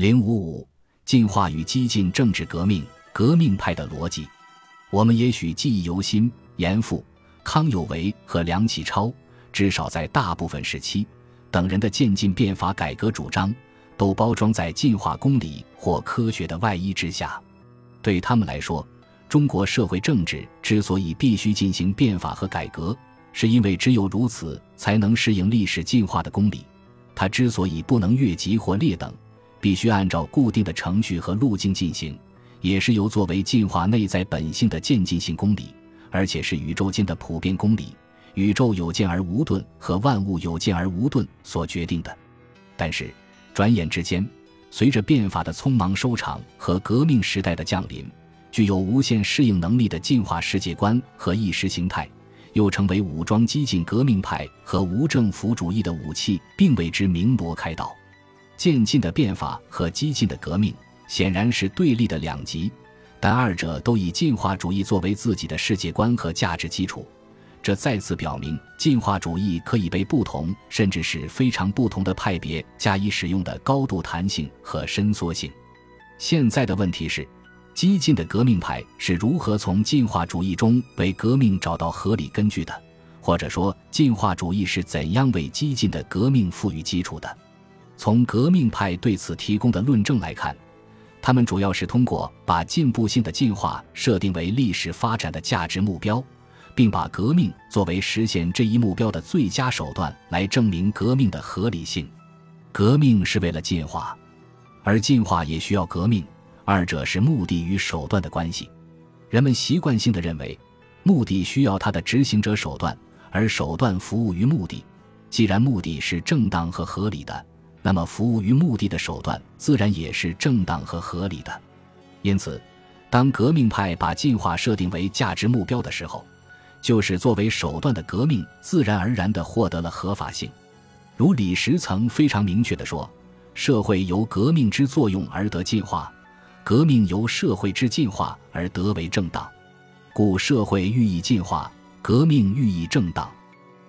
零五五，进化与激进政治革命，革命派的逻辑。我们也许记忆犹新，严复、康有为和梁启超，至少在大部分时期，等人的渐进变法改革主张，都包装在进化公理或科学的外衣之下。对他们来说，中国社会政治之所以必须进行变法和改革，是因为只有如此，才能适应历史进化的公理。它之所以不能越级或劣等，必须按照固定的程序和路径进行。也是由作为进化内在本性的渐进性公理，而且是宇宙间的普遍公理——宇宙有见而无顿和万物有见而无顿所决定的。但是，转眼之间，随着变法的匆忙收场和革命时代的降临，具有无限适应能力的进化世界观和意识形态，又成为武装激进革命派和无政府主义的武器，并为之鸣锣开道。渐进的变法和激进的革命。显然是对立的两极，但二者都以进化主义作为自己的世界观和价值基础。这再次表明，进化主义可以被不同甚至是非常不同的派别加以使用的高度弹性和伸缩性。现在的问题是，激进的革命派是如何从进化主义中为革命找到合理根据的？或者说，进化主义是怎样为激进的革命赋予基础的？从革命派对此提供的论证来看。他们主要是通过把进步性的进化设定为历史发展的价值目标，并把革命作为实现这一目标的最佳手段来证明革命的合理性。革命是为了进化，而进化也需要革命，二者是目的与手段的关系。人们习惯性的认为，目的需要它的执行者手段，而手段服务于目的。既然目的是正当和合理的。那么，服务于目的的手段自然也是正当和合理的。因此，当革命派把进化设定为价值目标的时候，就是作为手段的革命自然而然地获得了合法性。如李时曾非常明确地说：“社会由革命之作用而得进化，革命由社会之进化而得为正当。故社会寓意进化，革命寓意正当。”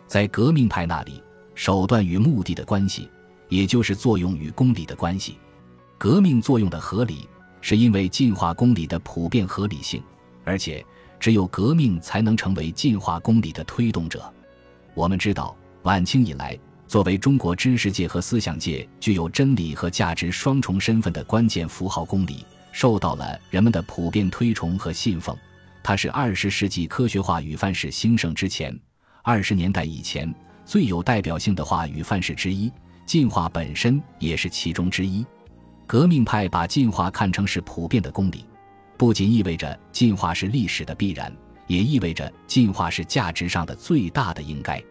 在革命派那里，手段与目的的关系。也就是作用与公理的关系，革命作用的合理，是因为进化公理的普遍合理性，而且只有革命才能成为进化公理的推动者。我们知道，晚清以来，作为中国知识界和思想界具有真理和价值双重身份的关键符号，公理受到了人们的普遍推崇和信奉。它是二十世纪科学化语范式兴盛之前，二十年代以前最有代表性的话语范式之一。进化本身也是其中之一。革命派把进化看成是普遍的公理，不仅意味着进化是历史的必然，也意味着进化是价值上的最大的应该。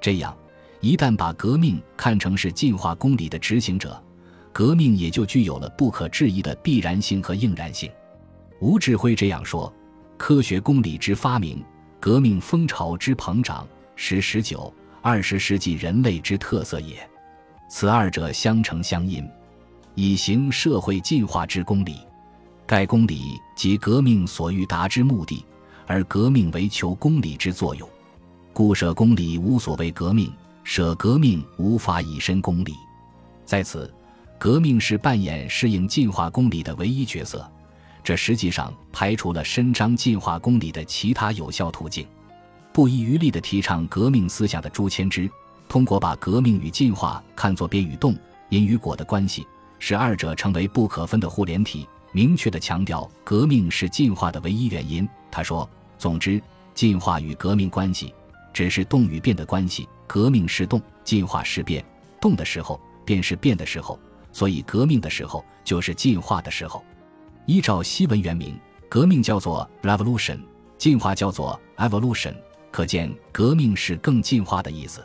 这样，一旦把革命看成是进化公理的执行者，革命也就具有了不可质疑的必然性和应然性。吴志辉这样说：“科学公理之发明，革命风潮之膨胀，是十九、二十世纪人类之特色也。”此二者相成相因，以行社会进化之公理。盖公理即革命所欲达之目的，而革命为求公理之作用。故舍公理无所谓革命，舍革命无法以身公理。在此，革命是扮演适应进化公理的唯一角色。这实际上排除了伸张进化公理的其他有效途径。不遗余力地提倡革命思想的朱谦之。通过把革命与进化看作变与动、因与果的关系，使二者成为不可分的互联体，明确地强调革命是进化的唯一原因。他说：“总之，进化与革命关系只是动与变的关系，革命是动，进化是变。动的时候便是变的时候，所以革命的时候就是进化的时候。”依照西文原名，革命叫做 revolution，进化叫做 evolution，可见革命是更进化的意思。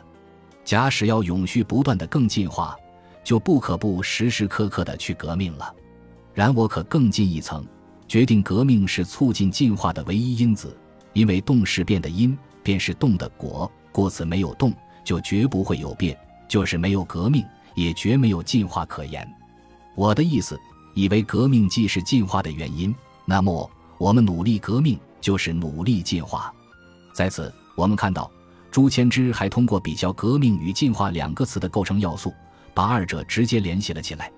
假使要永续不断的更进化，就不可不时时刻刻的去革命了。然我可更进一层，决定革命是促进进化的唯一因子，因为动是变的因，便是动的果。故此，没有动，就绝不会有变；就是没有革命，也绝没有进化可言。我的意思，以为革命既是进化的原因，那么我们努力革命就是努力进化。在此，我们看到。朱谦之还通过比较“革命”与“进化”两个词的构成要素，把二者直接联系了起来。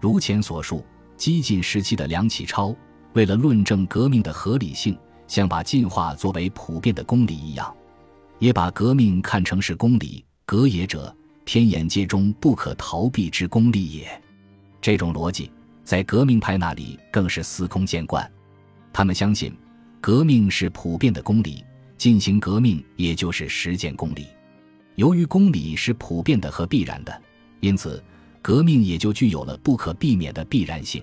如前所述，激进时期的梁启超为了论证革命的合理性，像把进化作为普遍的公理一样，也把革命看成是公理。革也者，天眼界中不可逃避之公理也。这种逻辑在革命派那里更是司空见惯。他们相信，革命是普遍的公理，进行革命也就是实践公理。由于公理是普遍的和必然的，因此。革命也就具有了不可避免的必然性。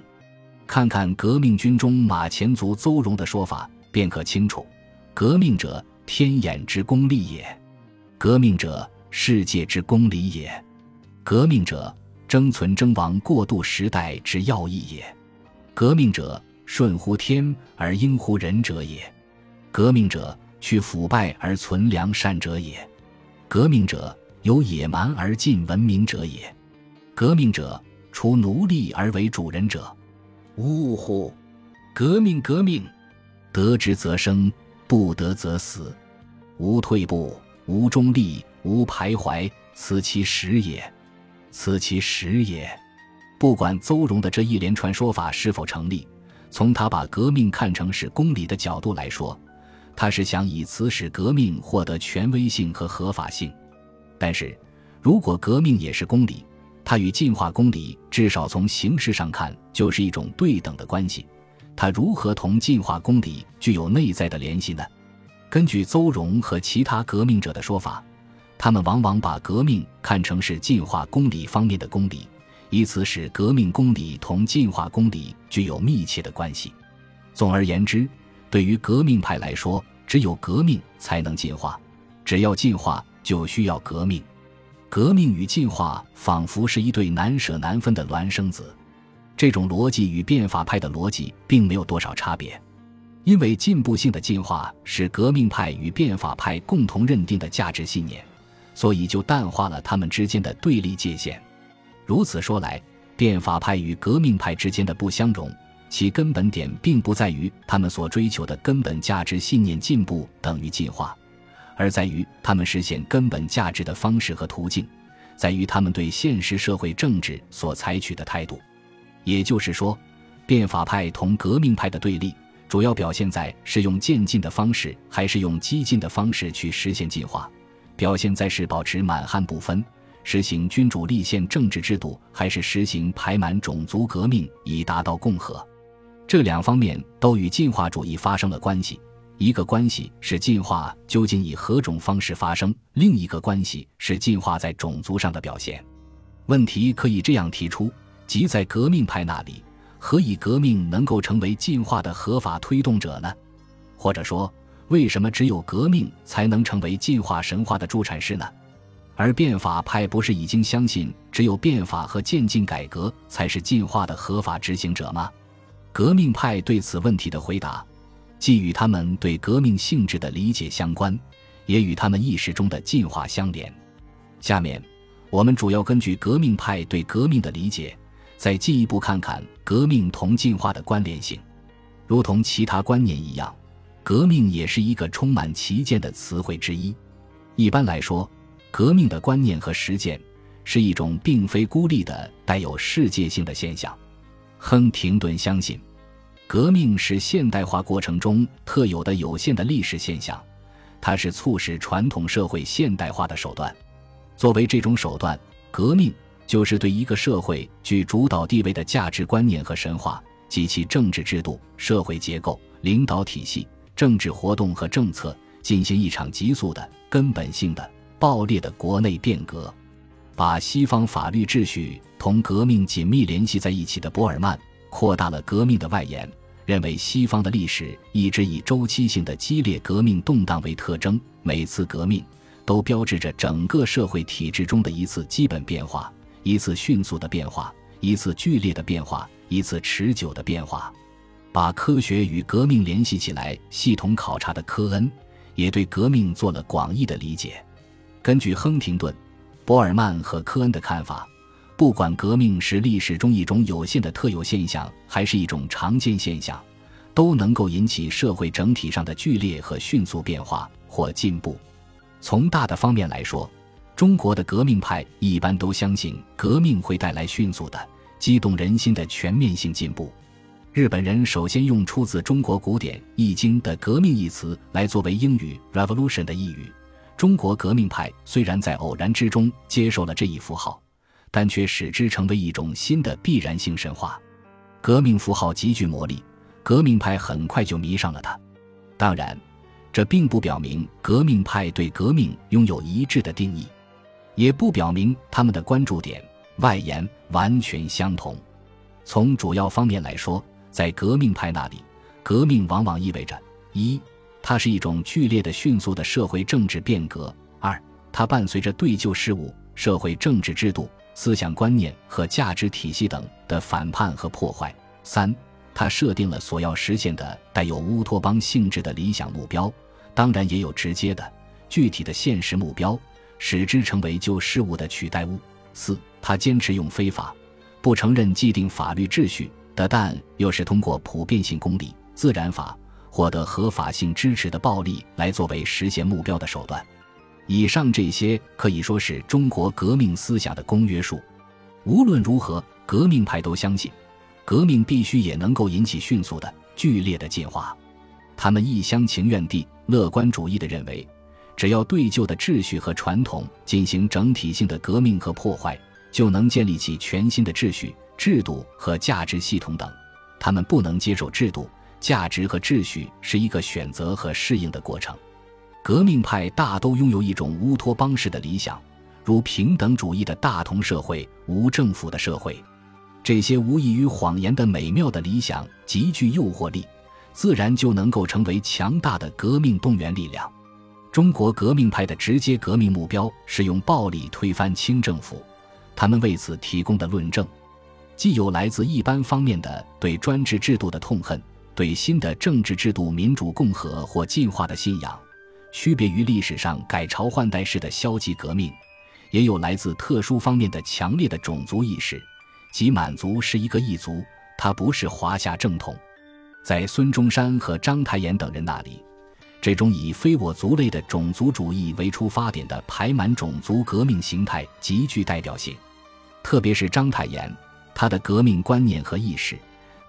看看革命军中马前卒邹容的说法，便可清楚：革命者，天眼之功利也；革命者，世界之公理也；革命者，争存争亡过渡时代之要义也；革命者，顺乎天而应乎人者也；革命者，去腐败而存良善者也；革命者，由野蛮而进文明者也。革命者，除奴隶而为主人者，呜呼！革命，革命，得之则生，不得则死，无退步，无中立，无徘徊，此其实也，此其实也。不管邹容的这一连串说法是否成立，从他把革命看成是公理的角度来说，他是想以此使革命获得权威性和合法性。但是，如果革命也是公理，它与进化公理至少从形式上看就是一种对等的关系，它如何同进化公理具有内在的联系呢？根据邹容和其他革命者的说法，他们往往把革命看成是进化公理方面的公理，以此使革命公理同进化公理具有密切的关系。总而言之，对于革命派来说，只有革命才能进化，只要进化就需要革命。革命与进化仿佛是一对难舍难分的孪生子，这种逻辑与变法派的逻辑并没有多少差别，因为进步性的进化是革命派与变法派共同认定的价值信念，所以就淡化了他们之间的对立界限。如此说来，变法派与革命派之间的不相容，其根本点并不在于他们所追求的根本价值信念进步等于进化。而在于他们实现根本价值的方式和途径，在于他们对现实社会政治所采取的态度。也就是说，变法派同革命派的对立，主要表现在是用渐进的方式还是用激进的方式去实现进化；表现在是保持满汉不分，实行君主立宪政治制度，还是实行排满种族革命以达到共和。这两方面都与进化主义发生了关系。一个关系是进化究竟以何种方式发生，另一个关系是进化在种族上的表现。问题可以这样提出：即在革命派那里，何以革命能够成为进化的合法推动者呢？或者说，为什么只有革命才能成为进化神话的助产士呢？而变法派不是已经相信只有变法和渐进改革才是进化的合法执行者吗？革命派对此问题的回答。既与他们对革命性质的理解相关，也与他们意识中的进化相连。下面，我们主要根据革命派对革命的理解，再进一步看看革命同进化的关联性。如同其他观念一样，革命也是一个充满旗舰的词汇之一。一般来说，革命的观念和实践是一种并非孤立的、带有世界性的现象。亨廷顿相信。革命是现代化过程中特有的有限的历史现象，它是促使传统社会现代化的手段。作为这种手段，革命就是对一个社会具主导地位的价值观念和神话及其政治制度、社会结构、领导体系、政治活动和政策进行一场急速的、根本性的、暴烈的国内变革。把西方法律秩序同革命紧密联系在一起的博尔曼，扩大了革命的外延。认为西方的历史一直以周期性的激烈革命动荡为特征，每次革命都标志着整个社会体制中的一次基本变化，一次迅速的变化，一次剧烈的变化，一次持久的变化。把科学与革命联系起来，系统考察的科恩也对革命做了广义的理解。根据亨廷顿、博尔曼和科恩的看法。不管革命是历史中一种有限的特有现象，还是一种常见现象，都能够引起社会整体上的剧烈和迅速变化或进步。从大的方面来说，中国的革命派一般都相信革命会带来迅速的、激动人心的全面性进步。日本人首先用出自中国古典《易经》的“革命”一词来作为英语 “revolution” 的意语。中国革命派虽然在偶然之中接受了这一符号，但却使之成为一种新的必然性神话。革命符号极具魔力，革命派很快就迷上了它。当然，这并不表明革命派对革命拥有一致的定义。也不表明他们的关注点、外延完全相同。从主要方面来说，在革命派那里，革命往往意味着：一，它是一种剧烈的、迅速的社会政治变革；二，它伴随着对旧事物、社会政治制度、思想观念和价值体系等的反叛和破坏；三，它设定了所要实现的带有乌托邦性质的理想目标，当然也有直接的、具体的现实目标。使之成为旧事物的取代物。四，他坚持用非法、不承认既定法律秩序的，但又是通过普遍性公理、自然法获得合法性支持的暴力来作为实现目标的手段。以上这些可以说是中国革命思想的公约数。无论如何，革命派都相信，革命必须也能够引起迅速的、剧烈的进化。他们一厢情愿地、乐观主义地认为。只要对旧的秩序和传统进行整体性的革命和破坏，就能建立起全新的秩序、制度和价值系统等。他们不能接受制度、价值和秩序是一个选择和适应的过程。革命派大都拥有一种乌托邦式的理想，如平等主义的大同社会、无政府的社会。这些无异于谎言的美妙的理想极具诱惑力，自然就能够成为强大的革命动员力量。中国革命派的直接革命目标是用暴力推翻清政府，他们为此提供的论证，既有来自一般方面的对专制制度的痛恨，对新的政治制度民主共和或进化的信仰，区别于历史上改朝换代式的消极革命，也有来自特殊方面的强烈的种族意识，即满族是一个异族，它不是华夏正统，在孙中山和章太炎等人那里。这种以非我族类的种族主义为出发点的排满种族革命形态极具代表性，特别是章太炎，他的革命观念和意识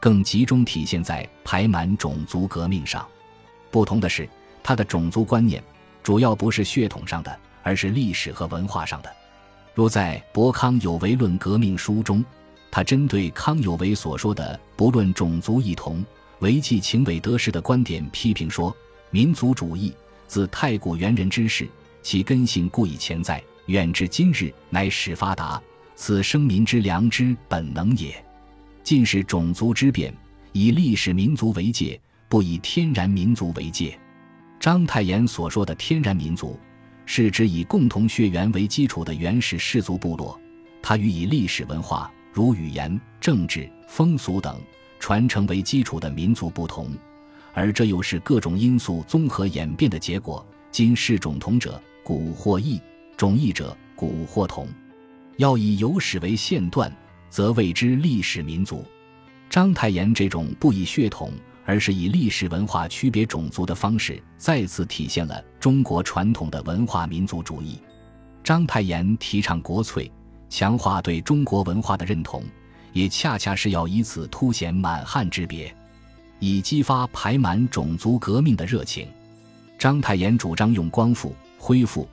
更集中体现在排满种族革命上。不同的是，他的种族观念主要不是血统上的，而是历史和文化上的。如在《博康有为论革命书》中，他针对康有为所说的“不论种族异同，唯记情伟德时”的观点批评说。民族主义自太古猿人之事，其根性固已潜在，远至今日乃始发达。此生民之良知本能也。尽是种族之变，以历史民族为界，不以天然民族为界。章太炎所说的天然民族，是指以共同血缘为基础的原始氏族部落。它与以历史文化，如语言、政治、风俗等传承为基础的民族不同。而这又是各种因素综合演变的结果。今世种同者，古或异；种异者，古或同。要以有史为线段，则谓之历史民族。章太炎这种不以血统，而是以历史文化区别种族的方式，再次体现了中国传统的文化民族主义。章太炎提倡国粹，强化对中国文化的认同，也恰恰是要以此凸显满汉之别。以激发排满种族革命的热情，章太炎主张用光复、恢复，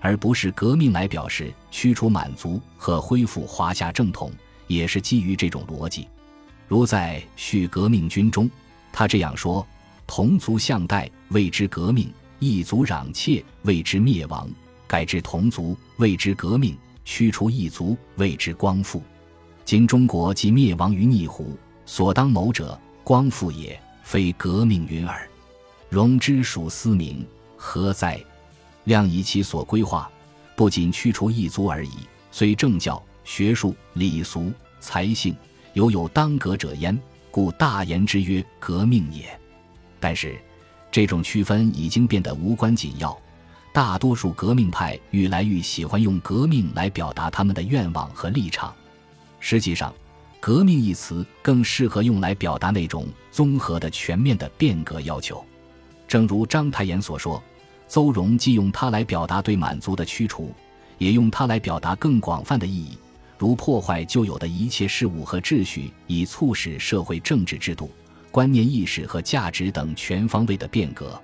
而不是革命来表示驱除满族和恢复华夏正统，也是基于这种逻辑。如在《续革命军》中，他这样说：“同族相代，谓之革命；异族攘窃，谓之灭亡。改制同族，谓之革命；驱除异族，谓之光复。今中国既灭亡于逆胡，所当谋者。”光复也，非革命云耳。容之属思明，何哉？量以其所规划，不仅驱除异族而已。虽政教、学术、礼俗、才性，犹有当革者焉，故大言之曰革命也。但是，这种区分已经变得无关紧要。大多数革命派愈来愈喜欢用革命来表达他们的愿望和立场。实际上。革命一词更适合用来表达那种综合的、全面的变革要求。正如章太炎所说，邹容既用它来表达对满族的驱除，也用它来表达更广泛的意义，如破坏旧有的一切事物和秩序，以促使社会政治制度、观念意识和价值等全方位的变革。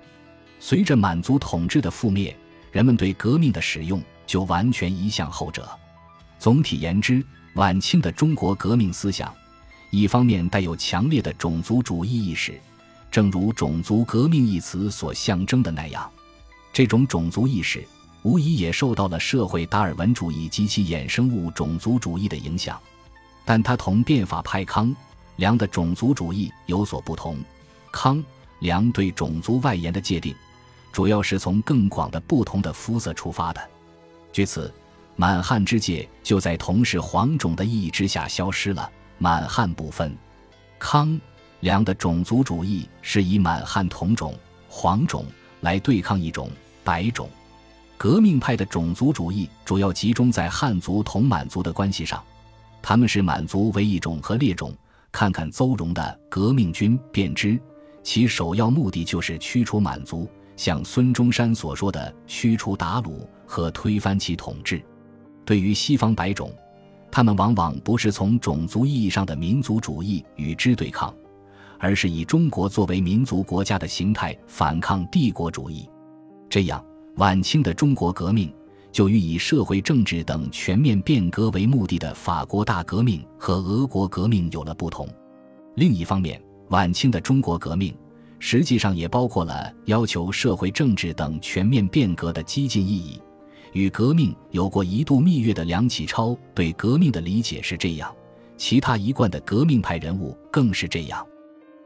随着满族统治的覆灭，人们对革命的使用就完全移向后者。总体言之，晚清的中国革命思想，一方面带有强烈的种族主义意识，正如“种族革命”一词所象征的那样，这种种族意识。无疑也受到了社会达尔文主义及其衍生物种族主义的影响，但它同变法派康梁的种族主义有所不同。康梁对种族外延的界定，主要是从更广的不同的肤色出发的。据此，满汉之界就在同是黄种的意义之下消失了，满汉不分。康梁的种族主义是以满汉同种黄种来对抗一种白种。革命派的种族主义主要集中在汉族同满族的关系上，他们是满族为一种和劣种。看看邹容的《革命军》便知，其首要目的就是驱除满族，像孙中山所说的“驱除鞑虏”和推翻其统治。对于西方白种，他们往往不是从种族意义上的民族主义与之对抗，而是以中国作为民族国家的形态反抗帝国主义。这样。晚清的中国革命就与以社会政治等全面变革为目的的法国大革命和俄国革命有了不同。另一方面，晚清的中国革命实际上也包括了要求社会政治等全面变革的激进意义。与革命有过一度蜜月的梁启超对革命的理解是这样，其他一贯的革命派人物更是这样。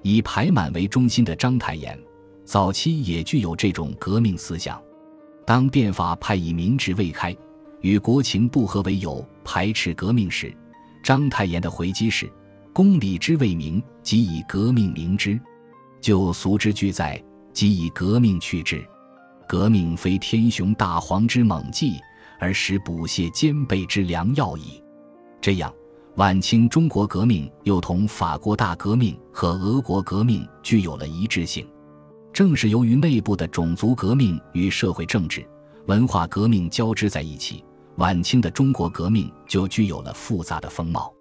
以排满为中心的章太炎，早期也具有这种革命思想。当变法派以民智未开，与国情不合为由排斥革命时，章太炎的回击是：“公理之未明，即以革命明之；就俗之俱在，即以革命去之。革命非天雄大黄之猛计，而使补泻兼备之良药矣。”这样，晚清中国革命又同法国大革命和俄国革命具有了一致性。正是由于内部的种族革命与社会政治、文化革命交织在一起，晚清的中国革命就具有了复杂的风貌。